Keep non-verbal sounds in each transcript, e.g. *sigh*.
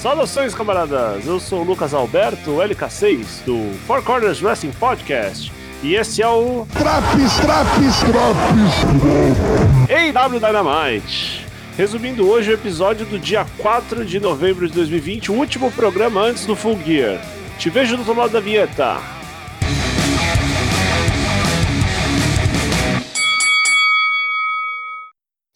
Saudações, camaradas! Eu sou o Lucas Alberto, LK6, do Four Corners Wrestling Podcast. E esse é o. Traps, traps, traps! AW Dynamite. Resumindo hoje o episódio do dia 4 de novembro de 2020, o último programa antes do Full Gear. Te vejo do outro lado da vinheta.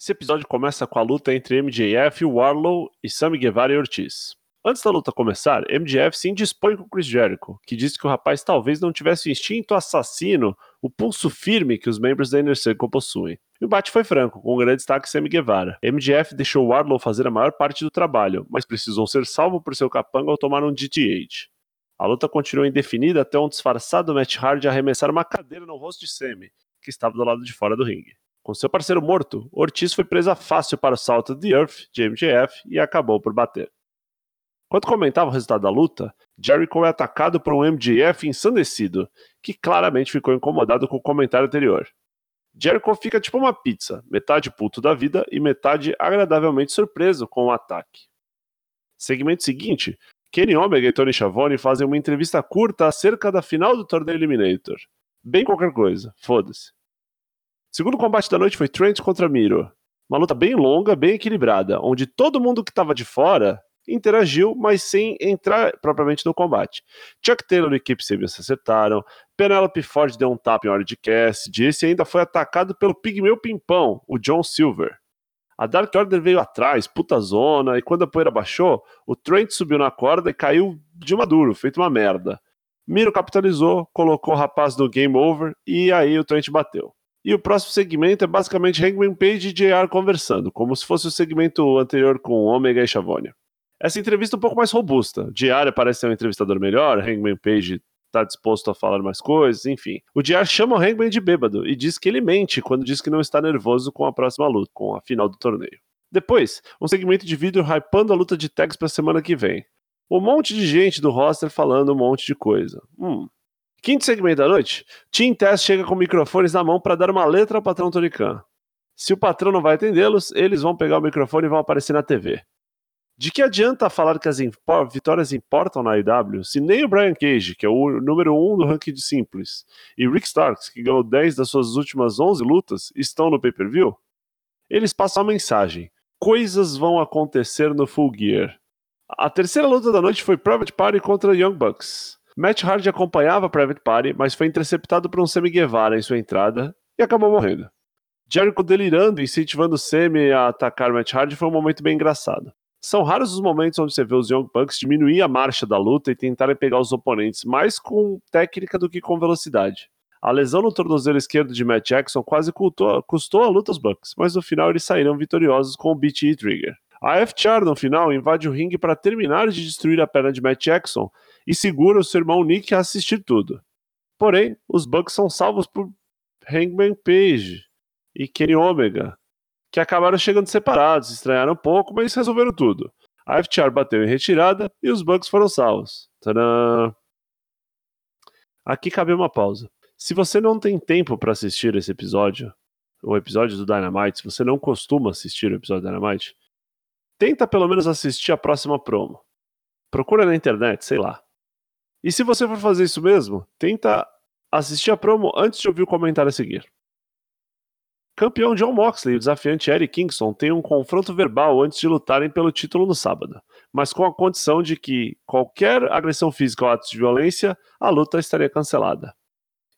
Esse episódio começa com a luta entre MJF, Warlow e Sammy Guevara e Ortiz. Antes da luta começar, MJF se indispõe com Chris Jericho, que diz que o rapaz talvez não tivesse o instinto assassino, o pulso firme que os membros da Inner Circle possuem. E o bate foi franco, com um grande destaque Sammy Guevara. MJF deixou Warlow fazer a maior parte do trabalho, mas precisou ser salvo por seu capanga ao tomar um DTH. A luta continuou indefinida até um disfarçado Matt Hardy arremessar uma cadeira no rosto de Sammy, que estava do lado de fora do ringue. Com seu parceiro morto, Ortiz foi presa fácil para o salto de Earth de MJF e acabou por bater. Enquanto comentava o resultado da luta, Jericho é atacado por um MJF ensandecido, que claramente ficou incomodado com o comentário anterior. Jericho fica tipo uma pizza, metade puto da vida e metade agradavelmente surpreso com o ataque. Segmento seguinte, Kenny Omega e Tony Schiavone fazem uma entrevista curta acerca da final do torneio Eliminator. Bem qualquer coisa, foda-se. Segundo combate da noite foi Trent contra Miro. Uma luta bem longa, bem equilibrada, onde todo mundo que estava de fora interagiu, mas sem entrar propriamente no combate. Chuck Taylor e Kip Sabian se acertaram, Penelope Ford deu um tapa em hora de cast, esse ainda foi atacado pelo pigmeu pimpão, o John Silver. A Dark Order veio atrás, puta zona, e quando a poeira baixou, o Trent subiu na corda e caiu de maduro, feito uma merda. Miro capitalizou, colocou o rapaz no game over e aí o Trent bateu. E o próximo segmento é basicamente Hangman Page e JR conversando, como se fosse o segmento anterior com Omega e Chavonia. Essa entrevista é um pouco mais robusta. JR parece ser um entrevistador melhor, Hangman Page está disposto a falar mais coisas, enfim. O JR chama o Hangman de bêbado e diz que ele mente quando diz que não está nervoso com a próxima luta, com a final do torneio. Depois, um segmento de vídeo hypando a luta de tags para a semana que vem. Um monte de gente do roster falando um monte de coisa. Hum, Quinto segmento da noite, Team Tess chega com microfones na mão para dar uma letra ao patrão Tony Khan. Se o patrão não vai atendê-los, eles vão pegar o microfone e vão aparecer na TV. De que adianta falar que as vitórias importam na IW se nem o Brian Cage, que é o número 1 um do ranking de simples, e Rick Starks, que ganhou 10 das suas últimas 11 lutas, estão no pay-per-view? Eles passam a mensagem: coisas vão acontecer no Full Gear. A terceira luta da noite foi Private Party contra Young Bucks. Matt Hardy acompanhava Private Party, mas foi interceptado por um Sammy Guevara em sua entrada e acabou morrendo. Jericho delirando e incentivando Sammy a atacar Matt Hardy foi um momento bem engraçado. São raros os momentos onde você vê os Young Bucks diminuir a marcha da luta e tentarem pegar os oponentes mais com técnica do que com velocidade. A lesão no tornozelo esquerdo de Matt Jackson quase custou, a luta aos Bucks, mas no final eles saíram vitoriosos com o BTE Trigger. A FTR no final invade o ringue para terminar de destruir a perna de Matt Jackson e segura o seu irmão Nick a assistir tudo. Porém, os Bucks são salvos por Hangman Page e Kenny Omega, que acabaram chegando separados, estranharam um pouco, mas resolveram tudo. A FTR bateu em retirada e os Bucks foram salvos. Tadã! Aqui cabe uma pausa. Se você não tem tempo para assistir esse episódio, o episódio do Dynamite, se você não costuma assistir o episódio do Dynamite, tenta pelo menos assistir a próxima promo. Procura na internet, sei lá. E se você for fazer isso mesmo, tenta assistir a promo antes de ouvir o comentário a seguir. Campeão John Moxley e o desafiante Eric Kingston têm um confronto verbal antes de lutarem pelo título no sábado, mas com a condição de que qualquer agressão física ou atos de violência, a luta estaria cancelada.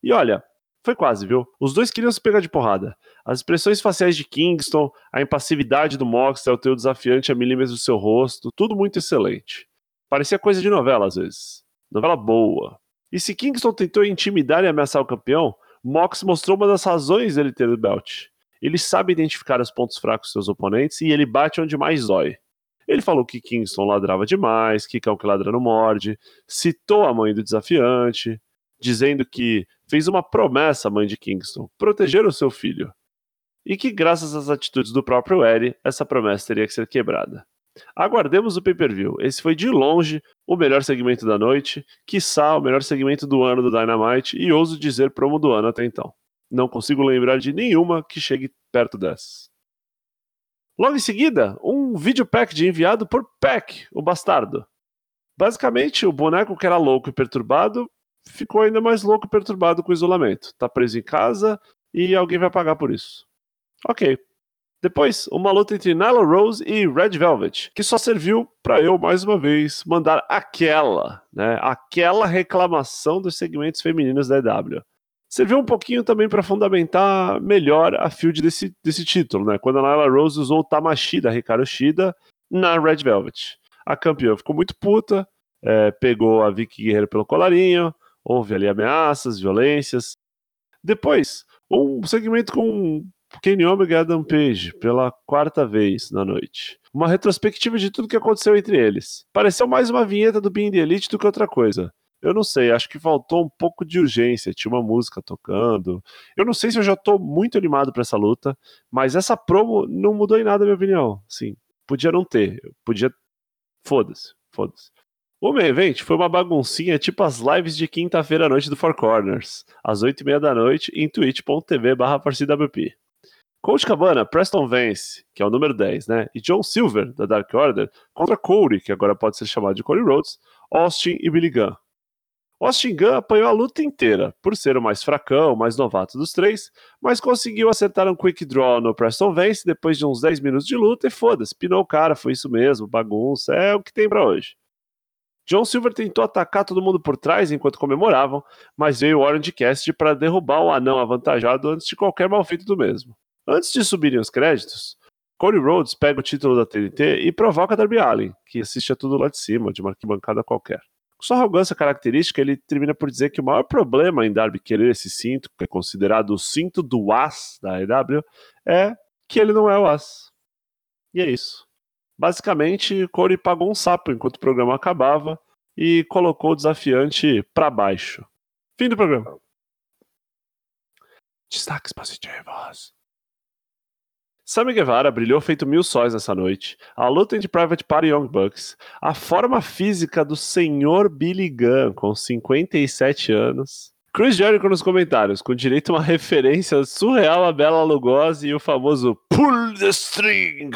E olha, foi quase, viu? Os dois queriam se pegar de porrada. As expressões faciais de Kingston, a impassividade do Moxley ao ter o desafiante a milímetros do seu rosto, tudo muito excelente. Parecia coisa de novela às vezes. Novela boa. E se Kingston tentou intimidar e ameaçar o campeão, Mox mostrou uma das razões dele ter o belt. Ele sabe identificar os pontos fracos dos seus oponentes e ele bate onde mais dói. Ele falou que Kingston ladrava demais, que cão que ladra não morde, citou a mãe do desafiante, dizendo que fez uma promessa à mãe de Kingston, proteger o seu filho. E que graças às atitudes do próprio Eri, essa promessa teria que ser quebrada. Aguardemos o pay-per-view. Esse foi de longe o melhor segmento da noite, quiçá o melhor segmento do ano do Dynamite e ouso dizer promo do ano até então. Não consigo lembrar de nenhuma que chegue perto dessas. Logo em seguida, um vídeo package enviado por Peck, o bastardo. Basicamente, o boneco que era louco e perturbado ficou ainda mais louco e perturbado com o isolamento. Tá preso em casa e alguém vai pagar por isso. Ok. Depois, uma luta entre Nyla Rose e Red Velvet, que só serviu para eu, mais uma vez, mandar aquela, né, aquela reclamação dos segmentos femininos da EW. Serviu um pouquinho também para fundamentar melhor a field desse, desse título, né, quando a Nyla Rose usou o Tamashi da Hikaru Shida na Red Velvet. A campeã ficou muito puta, é, pegou a Vicky Guerreiro pelo colarinho, houve ali ameaças, violências. Depois, um segmento com Kenny Omega e Adam Page pela quarta vez na noite. Uma retrospectiva de tudo que aconteceu entre eles. Pareceu mais uma vinheta do Being the Elite do que outra coisa. Eu não sei, acho que faltou um pouco de urgência. Tinha uma música tocando. Eu não sei se eu já tô muito animado para essa luta, mas essa promo não mudou em nada, minha opinião. Sim, podia não ter. Podia. Foda-se, foda-se. O main event foi uma baguncinha tipo as lives de quinta-feira à noite do Four Corners, às 8h30 da noite, em twitch.tv barra Coach Cabana, Preston Vance, que é o número 10, né? E John Silver, da Dark Order, contra Cody, que agora pode ser chamado de Cody Rhodes, Austin e Billy Gunn. Austin Gunn apanhou a luta inteira, por ser o mais fracão, o mais novato dos três, mas conseguiu acertar um quick draw no Preston Vance depois de uns 10 minutos de luta e foda-se, pinou o cara, foi isso mesmo, bagunça, é o que tem para hoje. John Silver tentou atacar todo mundo por trás enquanto comemoravam, mas veio o Orange Cast para derrubar o anão avantajado antes de qualquer mal feito do mesmo. Antes de subirem os créditos, Cody Rhodes pega o título da TNT e provoca Darby Allin, que assiste a tudo lá de cima, de uma arquibancada qualquer. Com sua arrogância característica, ele termina por dizer que o maior problema em Darby querer esse cinto, que é considerado o cinto do As da EW, é que ele não é o As. E é isso. Basicamente, Cody pagou um sapo enquanto o programa acabava e colocou o desafiante para baixo. Fim do programa. Destaques positivos. Sammy Guevara brilhou feito mil sóis nessa noite. A luta entre Private Party e Young Bucks. A forma física do senhor Billy Gunn, com 57 anos. Chris Jericho nos comentários, com direito a uma *laughs* referência surreal a Bela Lugosi e o famoso Pull the String!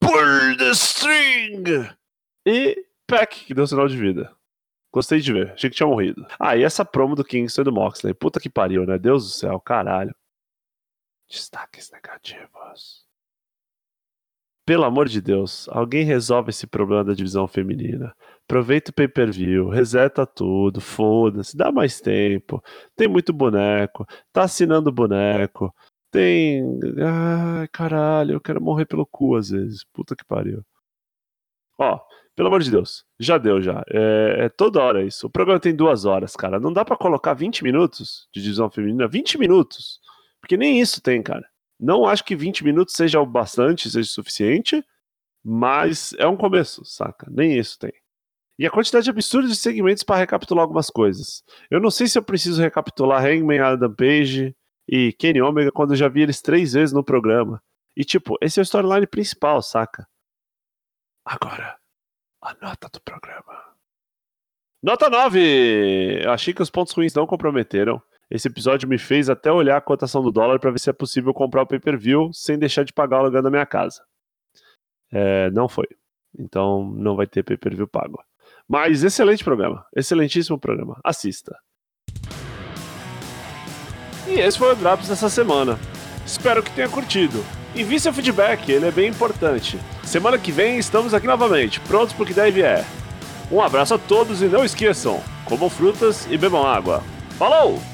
Pull the String! E Peck, que deu sinal de vida. Gostei de ver, achei que tinha morrido. Ah, e essa promo do Kingston e do Moxley. Puta que pariu, né? Deus do céu, caralho. Destaques negativos. Pelo amor de Deus, alguém resolve esse problema da divisão feminina. Aproveita o pay-per-view, reseta tudo, foda-se, dá mais tempo. Tem muito boneco, tá assinando boneco. Tem. Ai, caralho, eu quero morrer pelo cu às vezes. Puta que pariu. Ó, pelo amor de Deus, já deu já. É, é, toda hora isso. O programa tem duas horas, cara. Não dá para colocar 20 minutos de divisão feminina. 20 minutos. Porque nem isso tem, cara. Não acho que 20 minutos seja o bastante, seja o suficiente, mas é um começo, saca? Nem isso tem. E a quantidade absurda de segmentos para recapitular algumas coisas. Eu não sei se eu preciso recapitular Hangman Adam Page e Kenny Omega quando eu já vi eles três vezes no programa. E tipo, esse é o storyline principal, saca? Agora, a nota do programa. Nota 9! Eu achei que os pontos ruins não comprometeram. Esse episódio me fez até olhar a cotação do dólar para ver se é possível comprar o pay-per-view sem deixar de pagar o aluguel da minha casa. É, não foi. Então não vai ter pay-per-view pago. Mas excelente programa. Excelentíssimo programa. Assista. E esse foi o Drops dessa semana. Espero que tenha curtido. Envie seu feedback, ele é bem importante. Semana que vem estamos aqui novamente, prontos para o que deve é. Um abraço a todos e não esqueçam, comam frutas e bebam água. Falou!